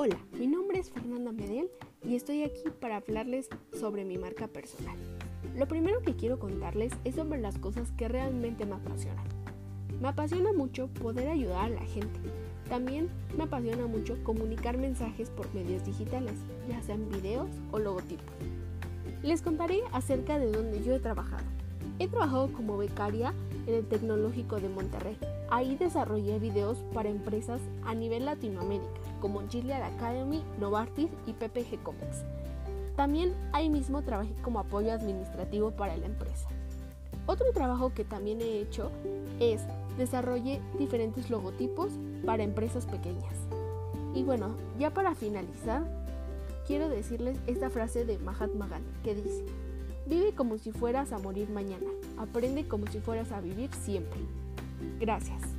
Hola, mi nombre es Fernanda Medel y estoy aquí para hablarles sobre mi marca personal. Lo primero que quiero contarles es sobre las cosas que realmente me apasionan. Me apasiona mucho poder ayudar a la gente. También me apasiona mucho comunicar mensajes por medios digitales, ya sean videos o logotipos. Les contaré acerca de donde yo he trabajado. He trabajado como becaria en el Tecnológico de Monterrey. Ahí desarrollé videos para empresas a nivel Latinoamérica, como Gilead Academy, Novartis y PPG Comics. También ahí mismo trabajé como apoyo administrativo para la empresa. Otro trabajo que también he hecho es desarrollé diferentes logotipos para empresas pequeñas. Y bueno, ya para finalizar, quiero decirles esta frase de Mahatma Gandhi que dice, Vive como si fueras a morir mañana. Aprende como si fueras a vivir siempre. Gracias.